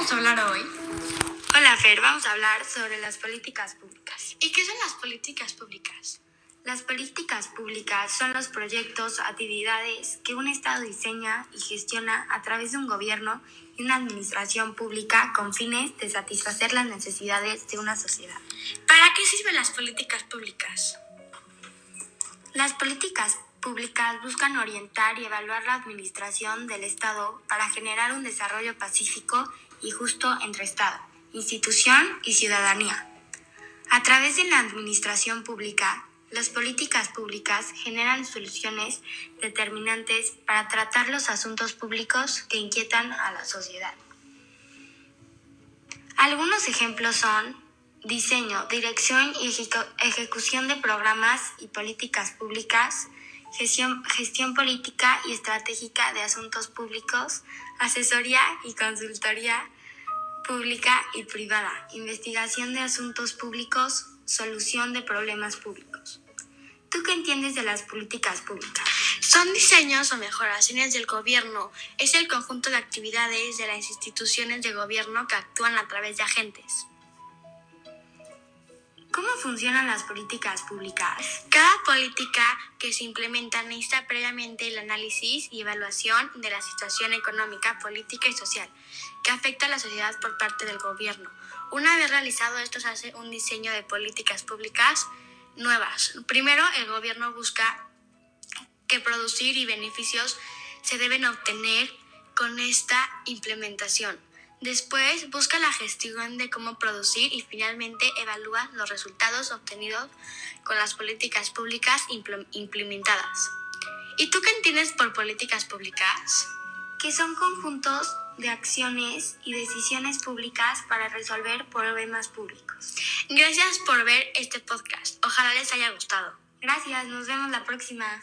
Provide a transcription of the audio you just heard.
vamos a hablar hoy? Hola Fer, vamos a hablar sobre las políticas públicas. ¿Y qué son las políticas públicas? Las políticas públicas son los proyectos actividades que un Estado diseña y gestiona a través de un gobierno y una administración pública con fines de satisfacer las necesidades de una sociedad. ¿Para qué sirven las políticas públicas? Las políticas públicas buscan orientar y evaluar la administración del Estado para generar un desarrollo pacífico y justo entre Estado, institución y ciudadanía. A través de la administración pública, las políticas públicas generan soluciones determinantes para tratar los asuntos públicos que inquietan a la sociedad. Algunos ejemplos son diseño, dirección y ejecución de programas y políticas públicas, gestión, gestión política y estratégica de asuntos públicos, asesoría y consultoría pública y privada, investigación de asuntos públicos, solución de problemas públicos. ¿Tú qué entiendes de las políticas públicas? Son diseños o mejoraciones del gobierno. Es el conjunto de actividades de las instituciones de gobierno que actúan a través de agentes. ¿Cómo funcionan las políticas públicas? Cada política que se implementa necesita previamente el análisis y evaluación de la situación económica, política y social que afecta a la sociedad por parte del gobierno. Una vez realizado esto se hace un diseño de políticas públicas nuevas. Primero, el gobierno busca que producir y beneficios se deben obtener con esta implementación. Después busca la gestión de cómo producir y finalmente evalúa los resultados obtenidos con las políticas públicas implementadas. ¿Y tú qué entiendes por políticas públicas? Que son conjuntos de acciones y decisiones públicas para resolver problemas públicos. Gracias por ver este podcast. Ojalá les haya gustado. Gracias, nos vemos la próxima.